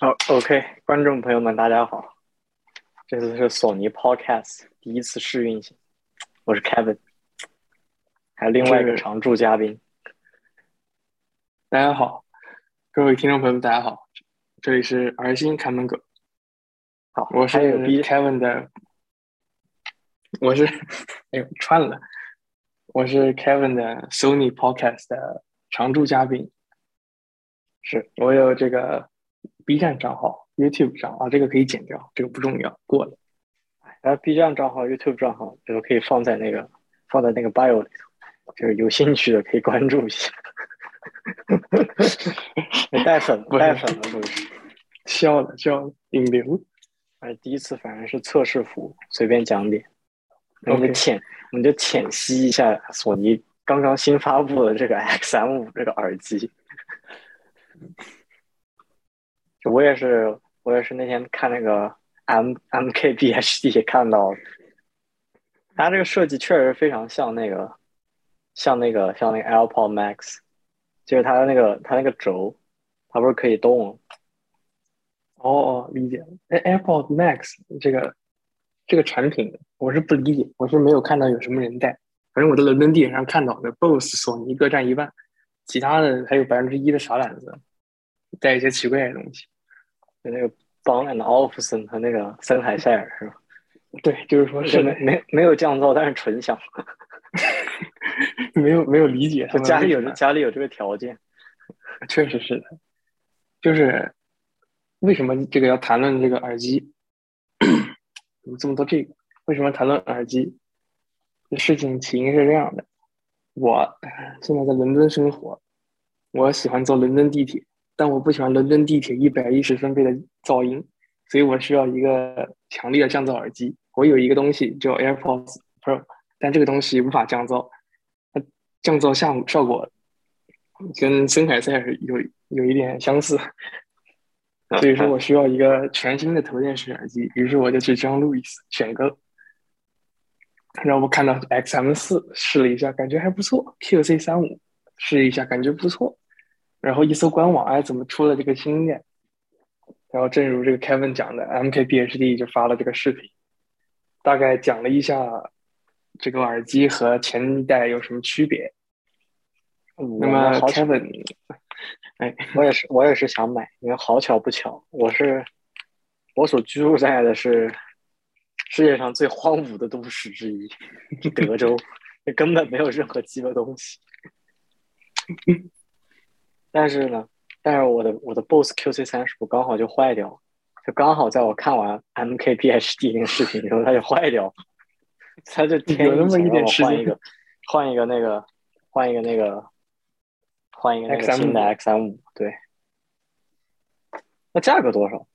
好，OK，观众朋友们，大家好，这次是索尼 Podcast 第一次试运行，我是 Kevin，还有另外一个常驻嘉宾。大家好，各位听众朋友们，大家好，这里是儿心看门狗。好，我是 B Kevin 的，我是哎呦串了，我是 Kevin 的 Sony Podcast 的常驻嘉宾。是我有这个 B 站账号、YouTube 账号，啊这个可以剪掉，这个不重要，过了。然后 B 站账号、YouTube 账号，这个可以放在那个放在那个 bio 里头，就是有兴趣的可以关注一下。带粉不带粉了是不是？笑了笑了，引流。哎，第一次反正是测试服，随便讲点，我们就浅我们就浅析一下索尼刚刚新发布的这个 XM 五这个耳机。我也是，我也是那天看那个 M MKBHD 看到，它这个设计确实非常像那个，像那个像那个 AirPod Max，就是它的那个它那个轴，它不是可以动，哦哦，理解了。哎，AirPod Max 这个这个产品，我是不理解，我是没有看到有什么人带。反正我在伦敦地铁上看到的，BOSS、索尼各占一半，其他的还有百分之一的傻懒子，带一些奇怪的东西。就那个 Bang and Olufsen 和那个森海塞尔是吧？对，就是说是没是没没有降噪，但是纯响。没有没有理解他家里有家里有这个条件，确实是的，就是为什么这个要谈论这个耳机？怎么这么多这个？为什么谈论耳机？这事情起因是这样的，我呃现在在伦敦生活，我喜欢坐伦敦地铁，但我不喜欢伦敦地铁一百一十分贝的噪音，所以我需要一个强力的降噪耳机。我有一个东西叫 AirPods Pro，但这个东西无法降噪，它降噪效效果跟森海塞尔有有一点相似，所以说我需要一个全新的头戴式耳机。于是我就去 John Lewis 选购，然后我看到 XM 四试了一下，感觉还不错；QC 三五试一下，感觉不错。然后一搜官网，哎，怎么出了这个新的？然后正如这个 Kevin 讲的，MKBHD 就发了这个视频，大概讲了一下这个耳机和前一代有什么区别。那么，Kevin，哎，我也是我也是想买，因为好巧不巧，我是我所居住在的是世界上最荒芜的都市之一，德州，根本没有任何鸡巴东西。但是呢，但是我的我的 BOSS QC 三十五刚好就坏掉了，就刚好在我看完 MKBHD 那个视频之后，它就坏掉了，它就天有那么一点时间换一个换一个那个换一个那个换一个那个 XM5 新的 XM 五，对。那价格多少？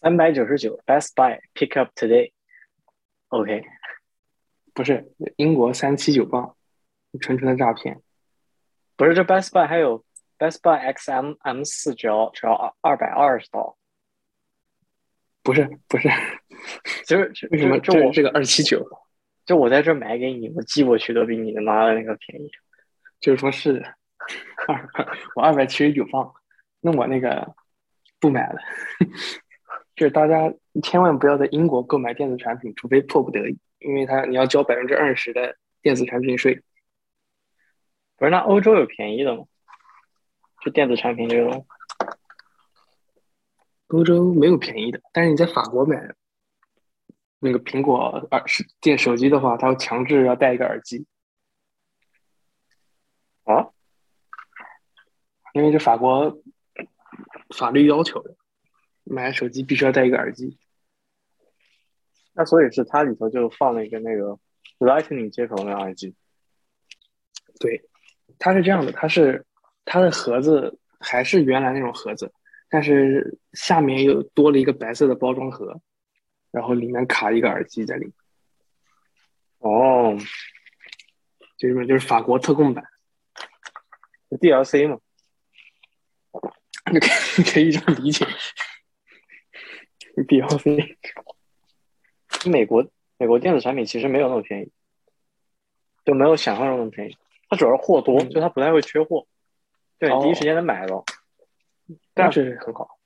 三百九十九，Best Buy Pick Up Today。OK，不是英国三七九磅，纯纯的诈骗。不是这 Best Buy 还有 Best Buy XM M 四只要只要二二百二十刀，不是不是，其实为什么这我这这个二七九？就我在这买给你，我寄过去都比你他妈的那个便宜。就是说是的，二我二百七十九放，那我那个不买了。就是大家千万不要在英国购买电子产品，除非迫不得已，因为它你要交百分之二十的电子产品税。不是那欧洲有便宜的吗？就电子产品这种，欧洲没有便宜的，但是你在法国买那个苹果耳是电手机的话，它要强制要带一个耳机啊，因为这法国法律要求的，买手机必须要带一个耳机。那所以是它里头就放了一个那个 Lightning 接口的耳机。对，它是这样的，它是它的盒子还是原来那种盒子，但是下面又多了一个白色的包装盒，然后里面卡一个耳机在里面，哦，就是就是法国特供版，DLC 嘛。你 可以可以这样理解。，DLC，美国美国电子产品其实没有那么便宜，就没有想象中那么便宜。它主要是货多，嗯就它不太会缺货，对，哦第一时间能买到。但是很好。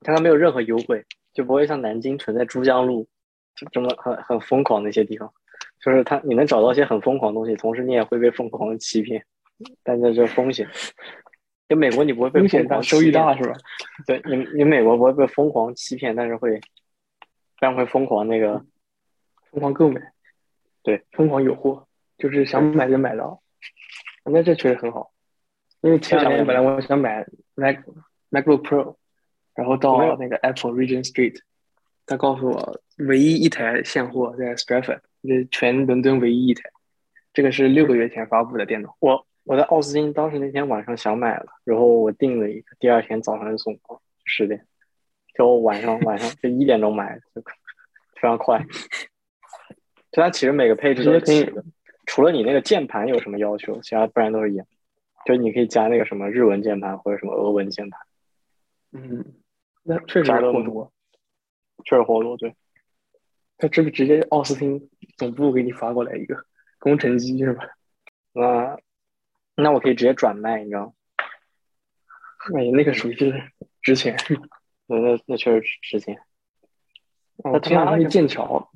但它没有任何优惠，就不会像南京存在珠江路就这么很很疯狂的一些地方。就是它你能找到一些很疯狂的东西，同时你也会被疯狂的欺骗，但这是风险。就美国你不会被风险大，收益大是吧？对你你美国不会被疯狂欺骗，但是会，但会疯狂那个疯狂购买，对，疯狂有货，就是想买就买到。那这确实很好，因为前两天本来我想买 Mac MacBook Pro，然后到那个 Apple Regent Street，他告诉我唯一一台现货在 Stratford，这全伦敦唯一一台，这个是六个月前发布的电脑。我我在奥斯汀当时那天晚上想买了，然后我订了一个，第二天早上就送到十点，就晚上晚上就一点钟买，就非常快。就它其实每个配置都可以的。除了你那个键盘有什么要求，其他不然都是一样。就你可以加那个什么日文键盘或者什么俄文键盘。嗯，那确实货多，确实货多。对，他这个直接奥斯汀总部给你发过来一个工程机是吧？那那我可以直接转卖，你知道吗？哎，那个属于是值钱，那那那确实值钱。我经常去剑桥。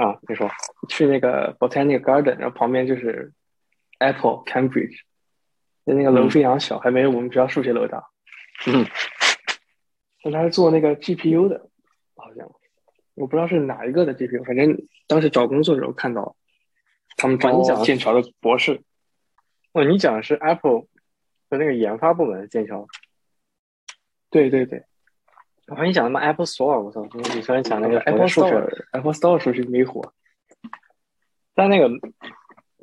啊，你说去那个 Botanic Garden，然后旁边就是 Apple Cambridge，那那个楼非常小，还没有我们学校数学楼大。嗯，他是做那个 GPU 的，好像我不知道是哪一个的 GPU，反正当时找工作的时候看到他们招剑桥的博士。哦，你讲的是 Apple 的那个研发部门剑桥？对对对。我跟你讲他妈 Apple Store，我操！你突然讲那个 Apple Store，Apple Store 数据没火。但那个，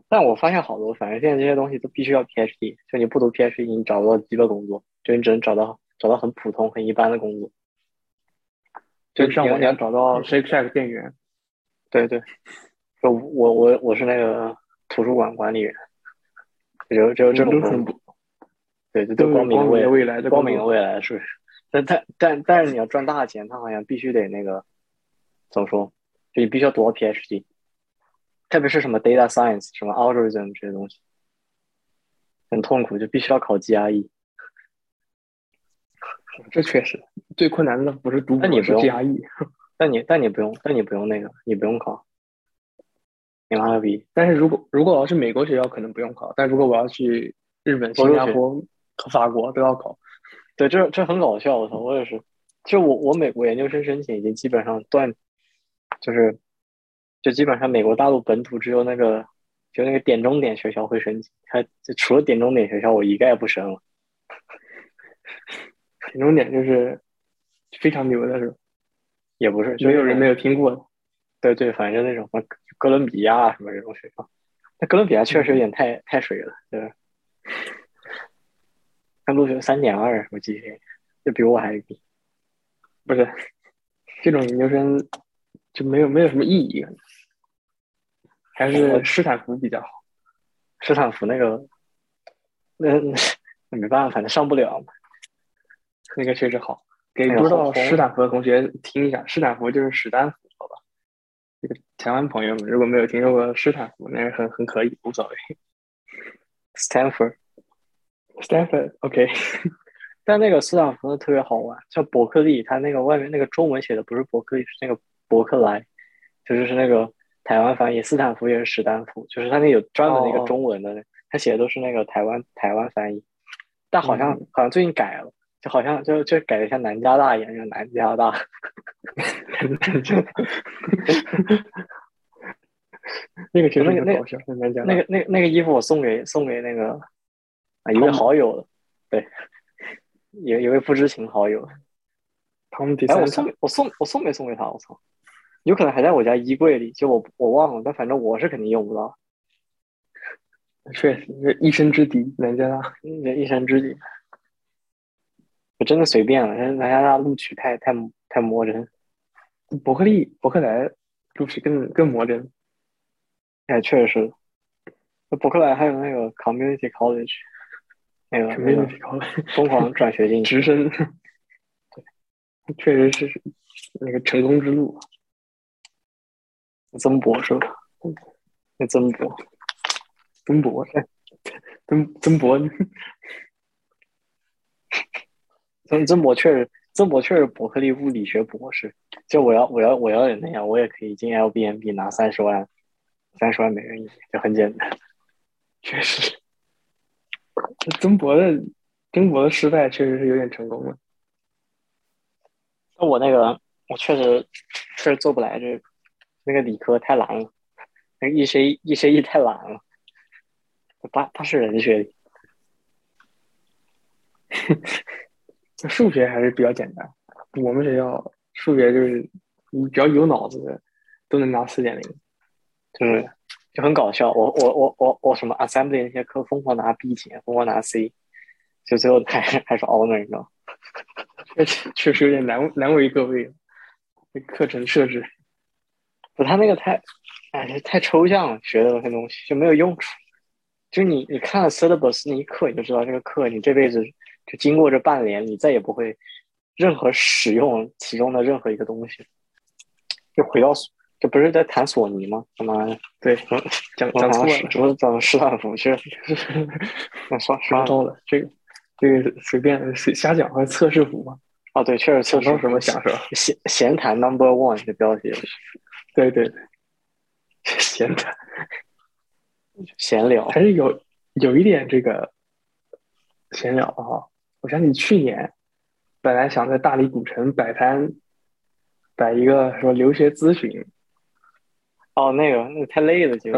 但我发现好多，反正现在这些东西都必须要 PhD，就你不读 PhD，你找不到基本工作，就你只能找到找到很普通、很一般的工作。就像我想找到 Shake Shack 店员。对对，就我我我是那个图书馆管理员，只有只有这种工作。对，这都光明的未来，光明的未来是。但但但但是你要赚大钱，他好像必须得那个怎么说？就你必须要读到 PhD，特别是什么 data science、什么 algorithm 这些东西，很痛苦，就必须要考 GRE。这确实最困难的不是读，但你不用 GRE，但你但你不用，但你不用那个，你不用考。你妈逼！但是如果如果我要是美国学校，可能不用考；但如果我要去日本、新加坡和法国，都要考。对，这这很搞笑，我操，我也是，就我我美国研究生申请已经基本上断，就是，就基本上美国大陆本土只有那个，就那个点中点学校会申请，它就除了点中点学校，我一概不申了。点中点就是非常牛的是？也不是，没有人没有听过。对对，反正那种什么哥伦比亚什么这种学校，那哥伦比亚确实有点太太水了，对吧？他录取三点二，我记得，就比我还低。不是，这种研究生就没有没有什么意义，还是斯坦福比较好。斯坦福那个，那那没办法，那上不了嘛。那个确实好，给不知道斯坦福的同学听一下，斯坦福就是史丹福，好吧？这个台湾朋友们如果没有听说过斯坦福，那是很很可以，无所谓。Stanford。Stanford，OK，但那个斯坦福的特别好玩，叫伯克利，它那个外面那个中文写的不是伯克利，是那个伯克莱，就是是那个台湾翻译。斯坦福也是史丹福，就是它那有专门的一个中文的，它写的都是那个台湾台湾翻译。但好像好像最近改了，就好像就就改的像南加大一样，叫 南加大。那个其实那个那个那个那个那个衣服我送给送给那个。一位好友，对，有一位不知情好友，他们第哎，我送我送我送没送给他？我操，有可能还在我家衣柜里，就我我忘了，但反正我是肯定用不到。确实，一生之敌，南加大，一生之敌。我真的随便了，南加大录取太太太磨人，伯克利伯克莱录取更更磨人。哎，确实伯克莱还有那个 Community College。那个没有疯狂转学进 去直升，对，确实是那个成功之路。曾博是吧？那曾博，曾博，曾曾博，曾曾博确实，曾博确实伯克利物理学博士。就我要我要我要也那样，我也可以进 L B N B 拿三十万，三十万美元一年，就很简单。确实，曾博的曾博的失败确实是有点成功了。那我那个我确实确实做不来，这那个理科太难了，那个 E C E C E 太难了。他他是人学的。数学还是比较简单，我们学校数学就是你只要有脑子的都能拿四点零，就是就很搞笑。我我我我我什么 assembly 那些课疯狂拿 B 减，疯狂拿 C，就最后还还是 honor，你知道？确确实有点难难为各位，这课程设置，不，他那个太哎太抽象了，学的那些东西就没有用处。就你你看了 syllabus 那一课，你就知道这个课你这辈子。就经过这半年，你再也不会任何使用其中的任何一个东西。就回到，这不是在谈索尼吗？他妈的，对，讲讲错了，什么讲斯坦福去？那算刷到了，这个这个随便随瞎讲，还测试服嘛？哦，对，确实测试什么讲是吧？闲闲谈 Number One 的标题，对对对，闲谈闲聊，还是有有一点这个闲聊哈。我想起去年，本来想在大理古城摆摊，摆一个说留学咨询。哦，那个那个太累了，就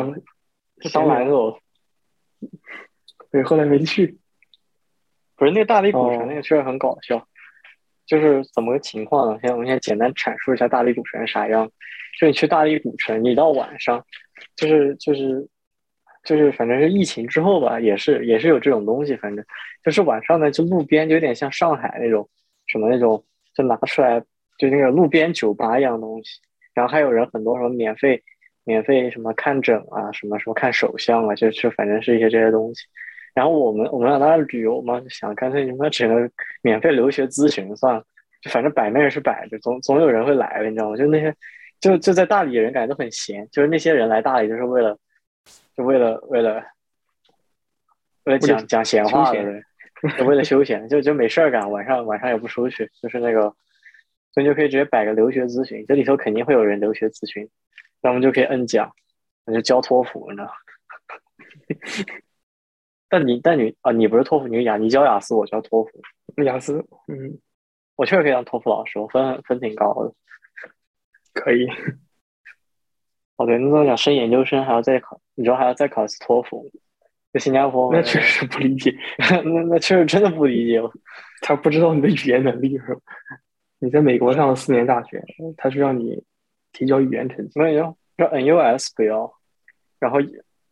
当玩偶。对，后来没去。不是那个大理古城那个确实很搞笑，就是怎么个情况呢？先我们先简单阐述一下大理古城是啥样。就你去大理古城，你到晚上，就是就是。就是反正是疫情之后吧，也是也是有这种东西。反正就是晚上呢，就路边就有点像上海那种什么那种，就拿出来就那个路边酒吧一样东西。然后还有人很多什么免费免费什么看诊啊，什么什么看手相啊，就是反正是一些这些东西。然后我们我们让他旅游嘛，就想干脆你们整个免费留学咨询算了，就反正摆那是摆着，总总有人会来的，你知道吗？就那些就就在大理人感觉都很闲，就是那些人来大理就是为了。就为了为了为了讲讲闲话的，就为了休闲，就就没事儿干，晚上晚上也不出去，就是那个，所以就可以直接摆个留学咨询，这里头肯定会有人留学咨询，那我们就可以摁讲，那就教托福，你知道？但你但你啊，你不是托福，你是雅，你教雅思，我教托福，雅思，嗯，我确实可以当托福老师，我分分挺高的，可以。哦，对，那时候讲升研究生还要再考，你知道还要再考一次托福，在新加坡。那确实不理解，那那确实真的不理解了。他不知道你的语言能力是吧？你在美国上了四年大学，他是让你提交语言成绩。没有，要 NUS 不要。然后，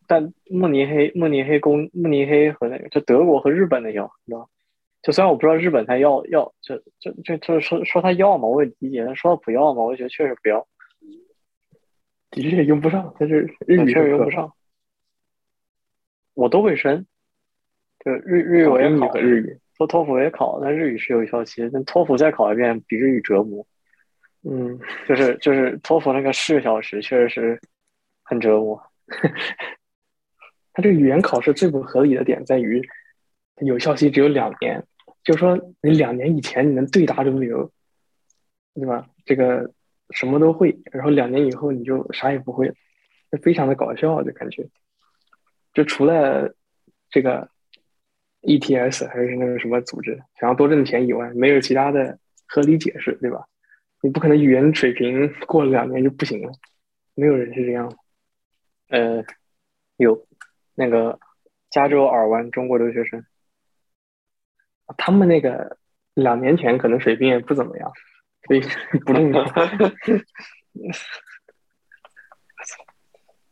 但慕尼黑、慕尼黑公、慕尼黑和那个，就德国和日本的要，你知道？就虽然我不知道日本他要要，就就就就是说说他要嘛，我也理解；但说他不要嘛，我就觉得确实不要。的确用不上，但是日语确实用不上。我都会申，就日日语我也考，日语说托福也考，但日语是有效期，但托福再考一遍比日语折磨。嗯，就是就是托福那个四个小时确实是很折磨。他这个语言考试最不合理的点在于，有效期只有两年，就是说你两年以前你能对答如流，对吧？这个。什么都会，然后两年以后你就啥也不会，就非常的搞笑，就感觉，就除了这个 ETS 还是那个什么组织想要多挣钱以外，没有其他的合理解释，对吧？你不可能语言水平过了两年就不行了，没有人是这样。呃，有那个加州尔湾中国留学生，他们那个两年前可能水平也不怎么样。所以 不重要。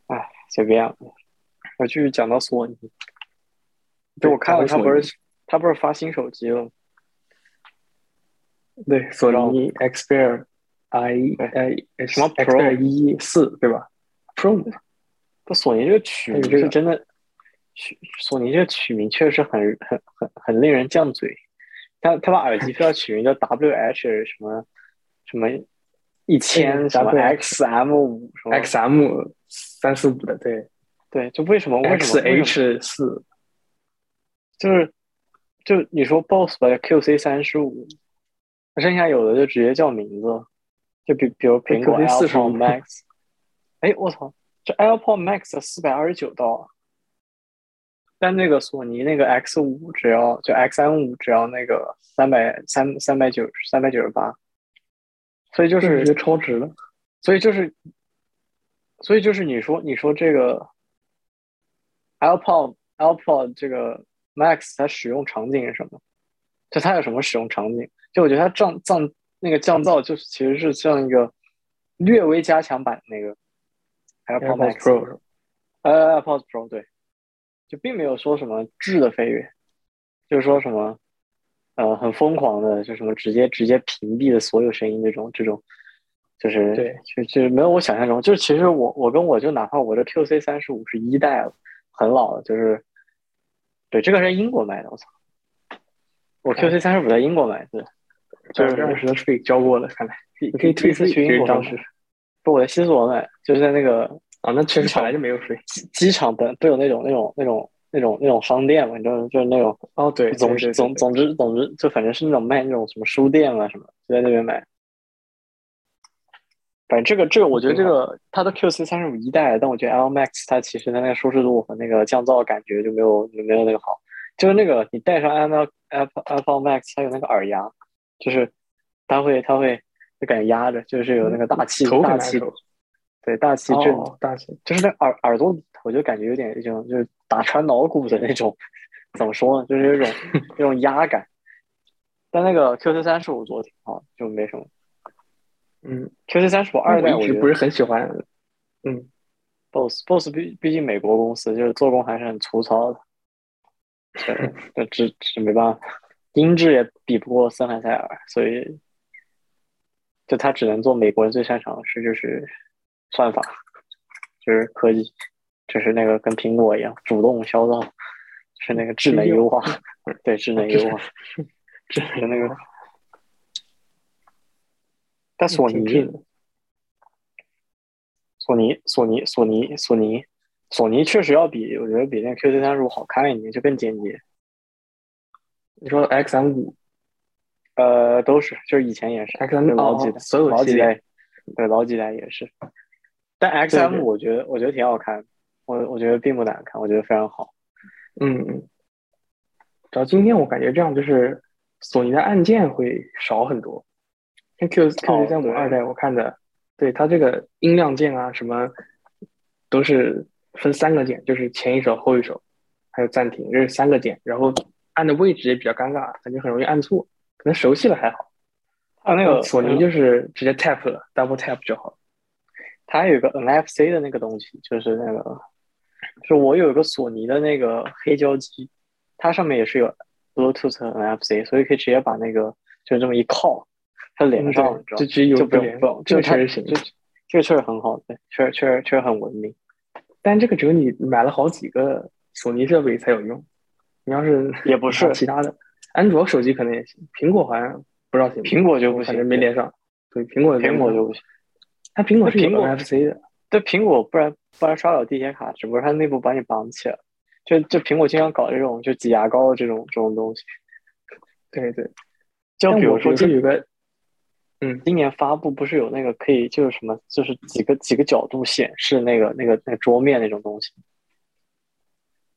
哎，随便。我继续讲到索尼。就我看了，他不是他不是发新手机了？对，索尼 Xperia I 哎什么 Xperia 一四对吧？Pro。这，索尼这个取名是真的，取索尼这个取名确实很很很很令人犟嘴。他他把耳机非要取名叫 WH 什么？什么一千什么 XM 五什么 XM 三四五的对对，就为什么为什么 XH 四就是就你说 BOSS 吧，QC 三十五，剩下有的就直接叫名字，就比比如苹果 AirPod Max，哎，我操，这 AirPod Max 四百二十九刀，但那个索尼那个 X 五只要就 XM 五只要那个三百三三百九三百九十八，所以就是超值了，所以就是，所以就是你说你说这个 AirPod AirPod 这个。Max 它使用场景是什么？就它有什么使用场景？就我觉得它降降那个降噪，就是其实是像一个略微加强版那个 AirPods Pro，呃，AirPods Pro 对，就并没有说什么质的飞跃，就是说什么呃很疯狂的，就什么直接直接屏蔽了所有声音这种这种，就是对，就就没有我想象中，就是其实我我跟我就哪怕我的 QC 三十五是一代了，很老了，就是。对，这个是英国买的，我操！我 QC 三十五在英国买的，就是二十的税交过了，看来你可以推次去英国当时。不，我在西索买，就是在那个啊，那确实本来就没有税。机场本都有那种那种那种那种那种商店嘛？你知道，就是那种哦，对，总之总总之总之，就反正是那种卖那种什么书店啊什么，就在那边买。反正这个这个，我觉得这个它的 QC 三十五一代，但我觉得 L Max 它其实它那个舒适度和那个降噪感觉就没有没有那个好。就是那个你戴上 Apple Apple Apple Max，它有那个耳压，就是它会它会就感觉压着，就是有那个大气大气，对大气震大气，就是那耳耳朵我就感觉有点一种就是打穿脑骨的那种，怎么说呢？就是有种 那种压感。但那个 QC 三十五做的挺好，就没什么。嗯，QC 三十五二代我一直不是很喜欢。嗯，BOSS BOSS 毕毕竟美国公司就是做工还是很粗糙的，这这这没办法，音质也比不过森海塞尔，所以就他只能做美国人最擅长的事，就是算法，就是科技，就是那个跟苹果一样主动销售，是那个智能优化，对智能优化，智能 那个。但索尼，索尼，索尼，索尼，索尼，索尼确实要比我觉得比那 QC 三十五好看一点，就更简洁。你说 XM 五，呃，都是，就是以前也是 XM 老几代，所有老几代，对，老几代也是。但 XM 我觉得我觉得挺好看，我我觉得并不难看，我觉得非常好。嗯嗯。主要今天我感觉这样就是索尼的按键会少很多。像 Q Q 三五二代，我看的，对它这个音量键啊，什么都是分三个键，就是前一手、后一手，还有暂停，这是三个键。然后按的位置也比较尴尬，感觉很容易按错。可能熟悉了还好。啊，那个索尼就是直接 tap 了，double tap 就好。它还有个 NFC 的那个东西，就是那个，就我有一个索尼的那个黑胶机，它上面也是有 Bluetooth 和 NFC，所以可以直接把那个就这么一靠。它连上，就直接就不用不用，这个确实行，这这个确实很好，对，确实确实确实很文明。但这个只有你买了好几个索尼设备才有用。你要是也不是其他的，安卓手机可能也行，苹果好像不知道行。苹果就不行，没连上。对，苹果苹果就不行。它苹果是苹果 NFC 的，对苹果不然不然刷不了地铁卡，只不过它内部把你绑起来。就就苹果经常搞这种就挤牙膏的这种这种东西。对对，就比如说这有个。嗯，今年发布不是有那个可以就是什么，就是几个几个角度显示那个那个那个桌面那种东西，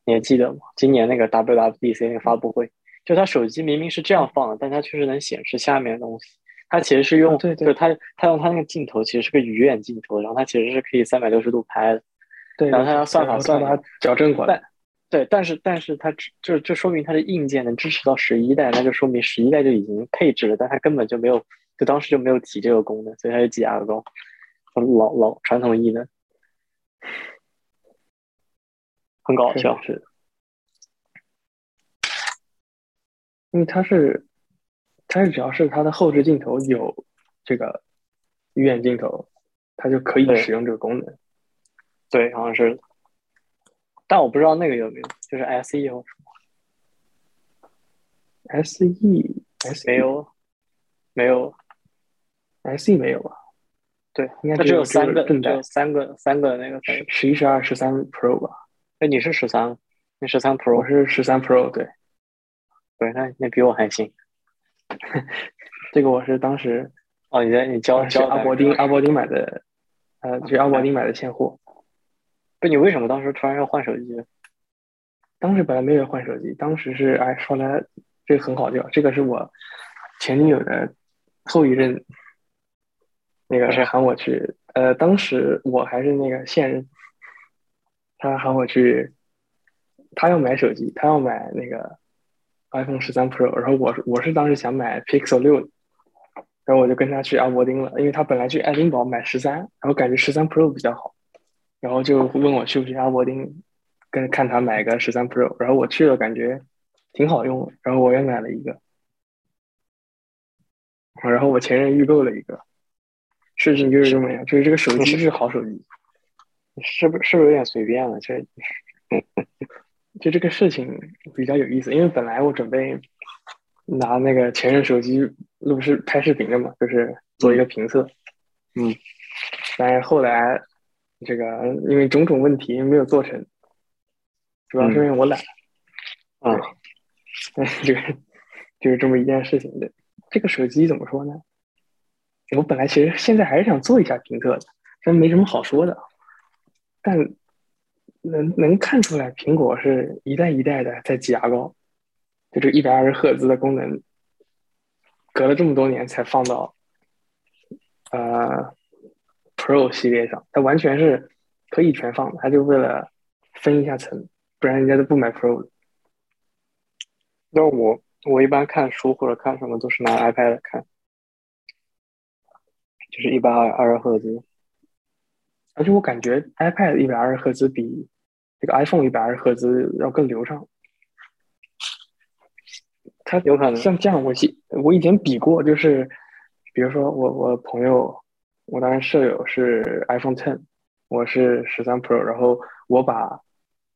你还记得吗？今年那个 WWDC 那个发布会，就他手机明明是这样放的，但它确实能显示下面的东西。它其实是用，对，对它它用它那个镜头其实是个鱼眼镜头，然后它其实是可以三百六十度拍的。对，然后它要算法算法矫正过来。对，但是但是它只就就说明它的硬件能支持到十一代，那就说明十一代就已经配置了，但它根本就没有。就当时就没有提这个功能，所以它就挤牙膏，老老传统意的，很搞笑，是。因为它是，它是只要是它的后置镜头有这个鱼眼镜头，它就可以使用这个功能。对，好像是，但我不知道那个有没有，就是 S E 有什么？S E S 没有，没有。S E 没有吧？对，应该只有三个，只有三个，三个那个十一、十二、十三 Pro 吧？哎，你是十三，你十三 Pro，我是十三 Pro，对。对，那那比我还行。这个我是当时哦，你在你教去教阿伯丁阿伯丁买的，呃，去阿伯丁买的现货。不，你为什么当时突然要换手机？当时本来没有换手机，当时是哎说来这个很好笑，这个是我前女友的后一任，那个是喊我去，呃，当时我还是那个现任，他喊我去，他要买手机，他要买那个 iPhone 十三 Pro，然后我我是当时想买 Pixel 六，然后我就跟他去阿伯丁了，因为他本来去爱丁堡买十三，然后感觉十三 Pro 比较好，然后就问我去不去阿伯丁。跟看他买个十三 Pro，然后我去了，感觉挺好用，然后我也买了一个，然后我前任预购了一个，事情就是这么样，就是这个手机是好手机，是不是不是有点随便了？这 就这个事情比较有意思，因为本来我准备拿那个前任手机录视拍视频的嘛，就是做一个评测，嗯，但是后来这个因为种种问题没有做成。主要是因为我懒，啊，这 个就是这么一件事情的。这个手机怎么说呢？我本来其实现在还是想做一下评测的，但没什么好说的。但能能看出来，苹果是一代一代的在挤牙膏。就这一百二十赫兹的功能，隔了这么多年才放到呃 Pro 系列上，它完全是可以全放的，它就为了分一下层。不然人家都不买 Pro。那我我一般看书或者看什么都是拿 iPad 看，就是一百二二十赫兹。而且我感觉 iPad 一百二十赫兹比这个 iPhone 一百二十赫兹要更流畅。它有可能像这样，我记我以前比过，就是比如说我我朋友，我当时舍友是 iPhone Ten，我是十三 Pro，然后我把。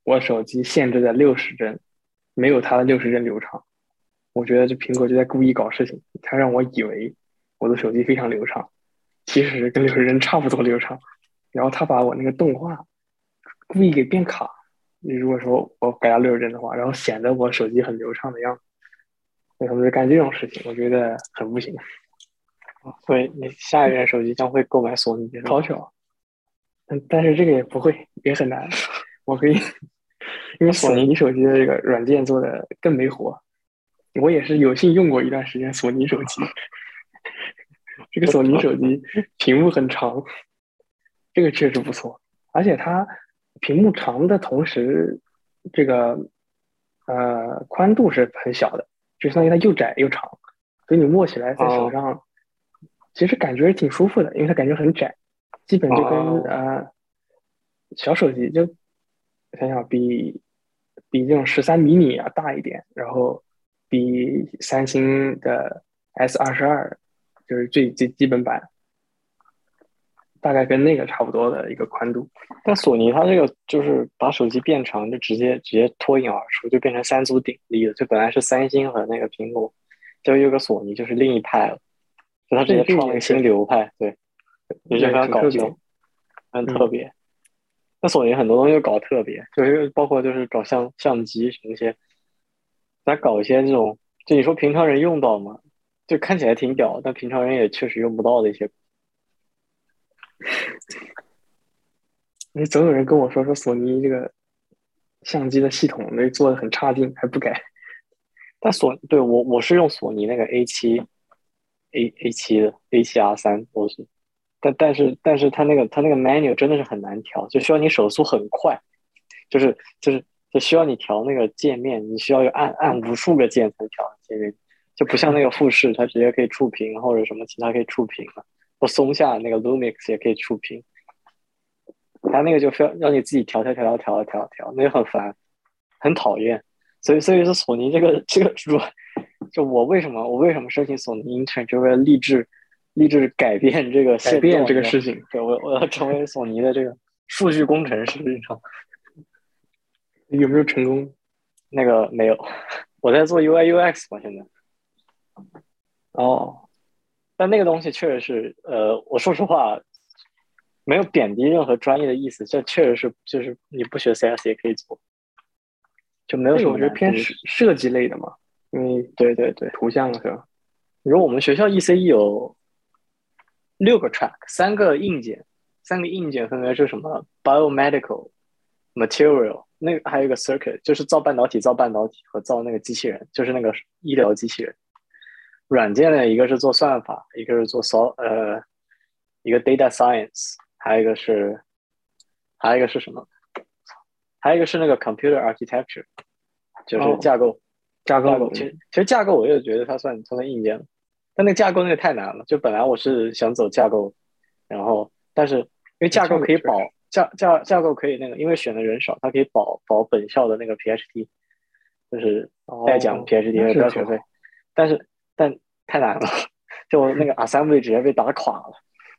我手机限制在六十帧，没有它的六十帧流畅。我觉得这苹果就在故意搞事情，它让我以为我的手机非常流畅，其实跟六十帧差不多流畅。然后他把我那个动画故意给变卡。你如果说我改到六十帧的话，然后显得我手机很流畅的样子，为什么在干这种事情？我觉得很不行。所以你下一任手机将会购买索尼？好巧。嗯，但是这个也不会，也很难。我可以，因为索尼手机的这个软件做的更没活。我也是有幸用过一段时间索尼手机，这个索尼手机屏幕很长，这个确实不错。而且它屏幕长的同时，这个呃宽度是很小的，就相当于它又窄又长，所以你握起来在手上，其实感觉挺舒服的，因为它感觉很窄，基本就跟呃小手机就。想想比比这种十三迷你要大一点，然后比三星的 S 二十二就是最最基本版，大概跟那个差不多的一个宽度。但索尼它这个就是把手机变长，就直接直接脱颖而出，就变成三足鼎立了。就本来是三星和那个苹果，就有个索尼就是另一派了，就它直接创了一个新流派，对，也是非常搞笑，很特别。那索尼很多东西都搞特别，就是包括就是搞相相机什么些，咱搞一些这种，就你说平常人用到吗？就看起来挺屌，但平常人也确实用不到的一些。你总有人跟我说说索尼这个相机的系统那做的很差劲，还不改。但索对我我是用索尼那个 A 七，A A 七的 A 七 R 三都是。但但是但是它那个它那个 menu 真的是很难调，就需要你手速很快，就是就是就需要你调那个界面，你需要按按无数个键才能调界面，就不像那个富士，它直接可以触屏或者什么其他可以触屏了，或松下那个 Lumix 也可以触屏，它那个就非要让你自己调调调调调调调，那就很烦，很讨厌。所以所以说索尼这个这个说，就我为什么我为什么申请索尼 Intern 就为了励志。励志改变这个改变这个事情，对我我要成为索尼的这个数据工程师，你知道？有没有成功？那个没有，我在做 UI UX 嘛，现在。哦，但那个东西确实是，呃，我说实话，没有贬低任何专业的意思，这确实是，就是你不学 CS 也可以做，就没有什么。我觉得偏设设计类的嘛。因为对对对，图像是吧？你说我们学校 ECE 有六个 track，三个硬件，三个硬件分别是什么？biomedical material，那个还有一个 circuit，就是造半导体、造半导体和造那个机器人，就是那个医疗机器人。软件呢，一个是做算法，一个是做 so 呃，一个 data science，还有一个是，还有一个是什么？还有一个是那个 computer architecture，就是架构。架构其实其实架构我也觉得它算它算硬件，但那个架构那个太难了。就本来我是想走架构，然后但是因为架构可以保架架架构可以那个，因为选的人少，它可以保保本校的那个 PhD，就是代讲 PhD 不要学费。但是但太难了，就我那个 assembly 直接被打垮了，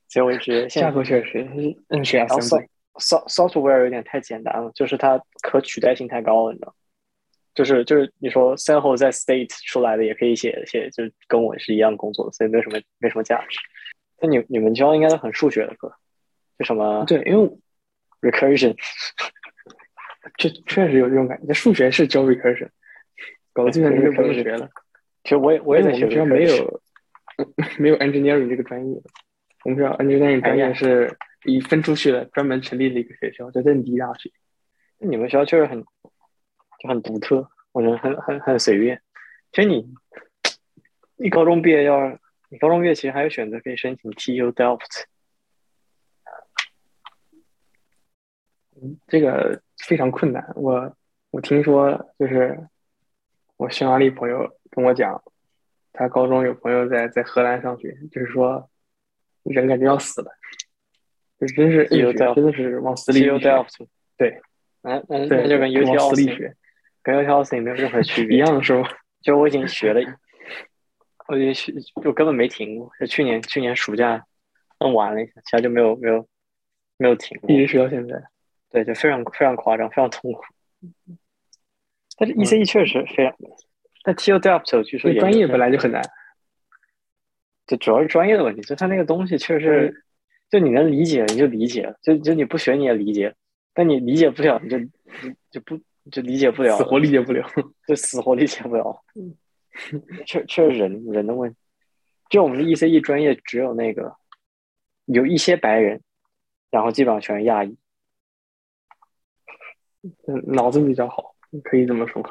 所以我直接架构确实嗯选 assembly。soft software 有点太简单了，就是它可取代性太高了，你知道。就是就是你说三后在 state 出来的也可以写写，就是跟我是一样工作的，所以没什么没什么价值。那你你们教应该都很数学的课，就什么对，因为 recursion，这确实有这种感觉。数学是教 recursion，搞计算机就不用学了。其实我也我也在学，学校没有没有 engineering 这个专业。我们学校 engineering 专业是已分出去了，专门成立了一个学校，叫邓迪大学。你们学校确实很就。很独特，我觉得很很很随便。其实你，你高中毕业要，你高中毕业其实还有选择可以申请 TU Delft。嗯，这个非常困难。我我听说，就是我匈牙利朋友跟我讲，他高中有朋友在在荷兰上学，就是说人感觉要死了，就真是真的是往死里学。对，那那那就跟 UT 奥斯学。跟 U T L C 没有任何 区别，一样是吧？就我已经学了，我已经学，就根本没停过。就去年去年暑假弄完了一下，其他就没有没有没有停过，一直学到现在。对，就非常非常夸张，非常痛苦。但是 E C E 确实非常，但 T.O.D.E.P.T. 据说专业本来就很难，就主要是专业的问题。就他那个东西确实，就你能理解你就理解，就就你不学你也理解，但你理解不了你就就不。就理解不了，死活理解不了，就死活理解不了。确确实人人的问题。就我们的 E C E 专业只有那个有一些白人，然后基本上全是亚裔。嗯，脑子比较好，可以这么说。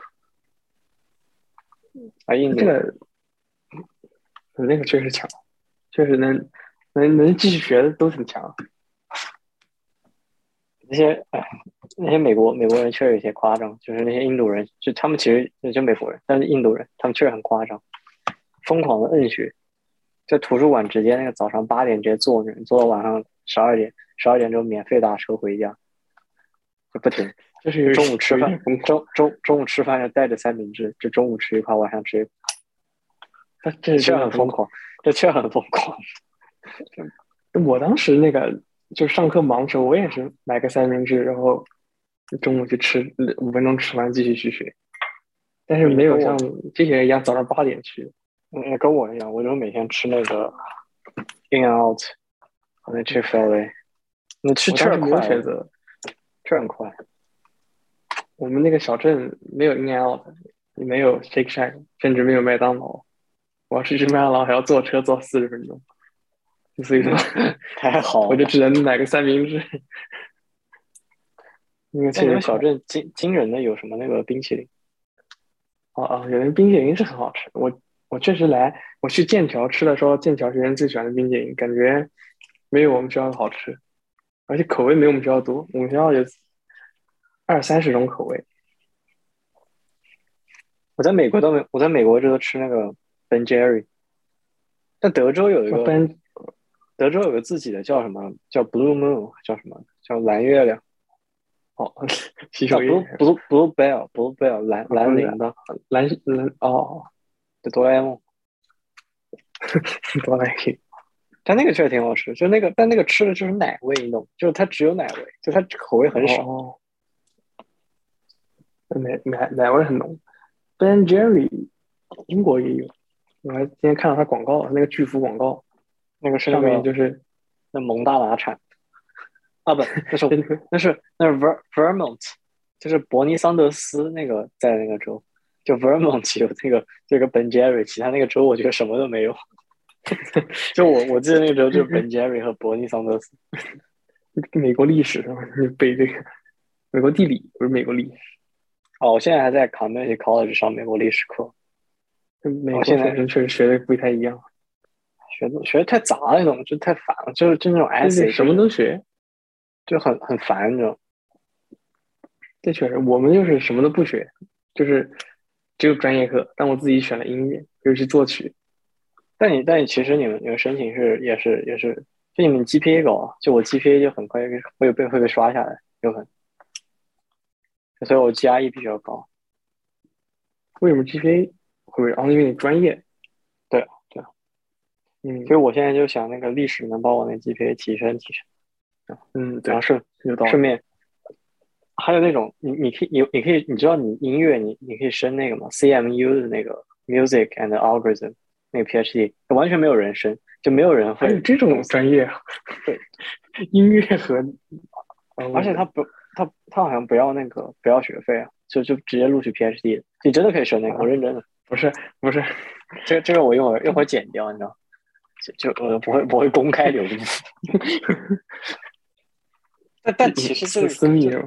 啊，印度，那个确实强，确实能能能继续学的都挺强。那些哎，那些美国美国人确实有些夸张，就是那些印度人，就他们其实就美国人，但是印度人他们确实很夸张，疯狂的摁学，在图书馆直接那个早上八点直接坐着，坐到晚上十二点，十二点之后免费打车回家，就不停。就是中午吃饭，中中中午吃饭要带着三明治，就中午吃一块，晚上吃一块。他这确实很疯狂，这确实很疯狂。我当时那个。就上课忙的时候，我也是买个三明治，然后中午去吃，五分钟吃完继续去学。但是没有像这些人一样早上八点去。嗯，跟我一样，我就每天吃那个 In and Out，那吃 f i l y 你吃确实快，选择，确实很快。我们那个小镇没有 In and Out，也没有 Shake Shack，甚至没有麦当劳。我要去吃麦当劳还要坐车坐四十分钟。所以说太好，我就只能买个三明治。那个你们小镇惊惊人的有什么那个冰淇淋？哦哦，有的冰淇淋是很好吃。我我确实来，我去剑桥吃的时候，剑桥学生最喜欢的冰淇淋，感觉没有我们学校的好吃，而且口味没有我们学校多。我们学校有二三十种口味。我在美国都没，我在美国这都吃那个 Ben Jerry，但德州有一个 Ben。德州有个自己的叫什么？叫 Blue Moon，叫什么？叫蓝月亮。哦，洗手液。Blue Blue Bell，Blue Bell，蓝蓝铃的，蓝蓝哦，的哆啦 A 梦。哆啦 A 梦，但那个确实挺好吃，就那个，但那个吃的就是奶味，你懂？就是它只有奶味，就它口味很少。奶奶奶味很浓。Ben Jerry，英国也有，我还今天看到他广告，那个巨幅广告。那个上面就是那蒙大拿产啊，不，那是 那是那是 Ver Vermont，就是伯尼桑德斯那个在那个州，就 Vermont 有那个这个 Ben Jerry，其他那个州我觉得什么都没有。就我我记得那个州就是 Ben Jerry 和伯尼桑德斯。美国历史是吧？你背这个美国地理不是美国历史。哦，我现在还在 Community College 上美国历史课。美国学生确实学的不太一样，学的学的太杂了，那种就太烦了，就是就那种 essay 什么都学，就很很烦，那种。这确实，我们就是什么都不学，就是只有专业课。但我自己选了音乐，尤其作曲。但你但你其实你们你们申请是也是也是，就你们 GPA 高，就我 GPA 就很快会被会被刷下来，就很。所以我 GRE 比较高。为什么 GPA 会？然后因为你专业。对啊，对啊。嗯，所以我现在就想那个历史能把我那 GPA 提升提升。嗯，然后顺顺便。还有那种，你你可以，你你可以，你知道你音乐，你你可以升那个吗？CMU 的那个 Music and Algorithm 那个 PhD，完全没有人升，就没有人会。有这种专业？对，音乐和，而且他不，他他好像不要那个不要学费啊，就就直接录取 PhD。你真的可以学那个，我认真的。不是不是，这个这个我一会儿一会儿剪掉，你知道？就就我不会不会公开流露。但但其实这个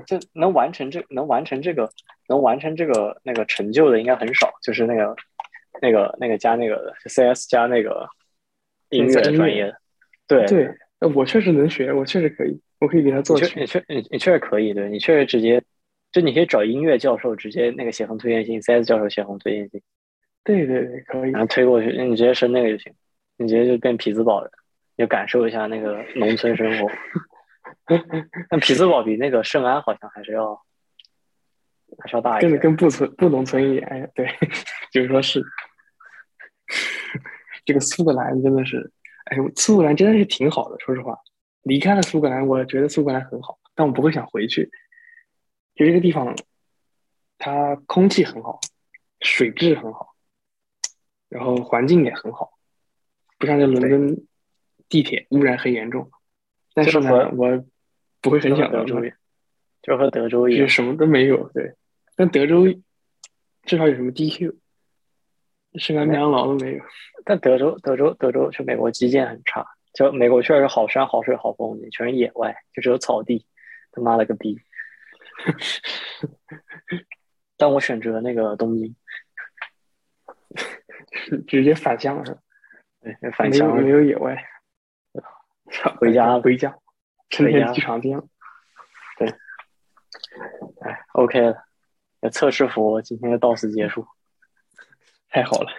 就能完成这能完成这个能完成这个那个成就的应该很少，就是那个那个那个加那个 CS 加那个音乐专业的，对对，我确实能学，我确实可以，我可以给他做。你确你你确实可以，对你确实直接就你可以找音乐教授直接那个写封推荐信，CS 教授写封推荐信，对对对，可以，然后推过去，你直接升那个就行，你直接就变匹兹堡人，就感受一下那个农村生活。但匹兹堡比那个圣安好像还是要还是要大一点，更更不村不农村一点。哎，对，就是说是 这个苏格兰真的是，哎，苏格兰真的是挺好的。说实话，离开了苏格兰，我觉得苏格兰很好，但我不会想回去。就这个地方，它空气很好，水质很好，然后环境也很好，不像这伦敦地铁污染很严重。但是呢，我不会很想到这边，就和德州一样，什么都没有。对，但德州至少有什么 DQ，圣安麦当劳都没有。但德州，德州，德州，去美国基建很差，就美国确实好山好水好风景，全是野外，就只有草地。他妈了个逼！但我选择那个东京，直接反向了，对，返乡没有野外。回家，回家，成天机场见。对，哎，OK 了，测试服今天就到此结束，太好了。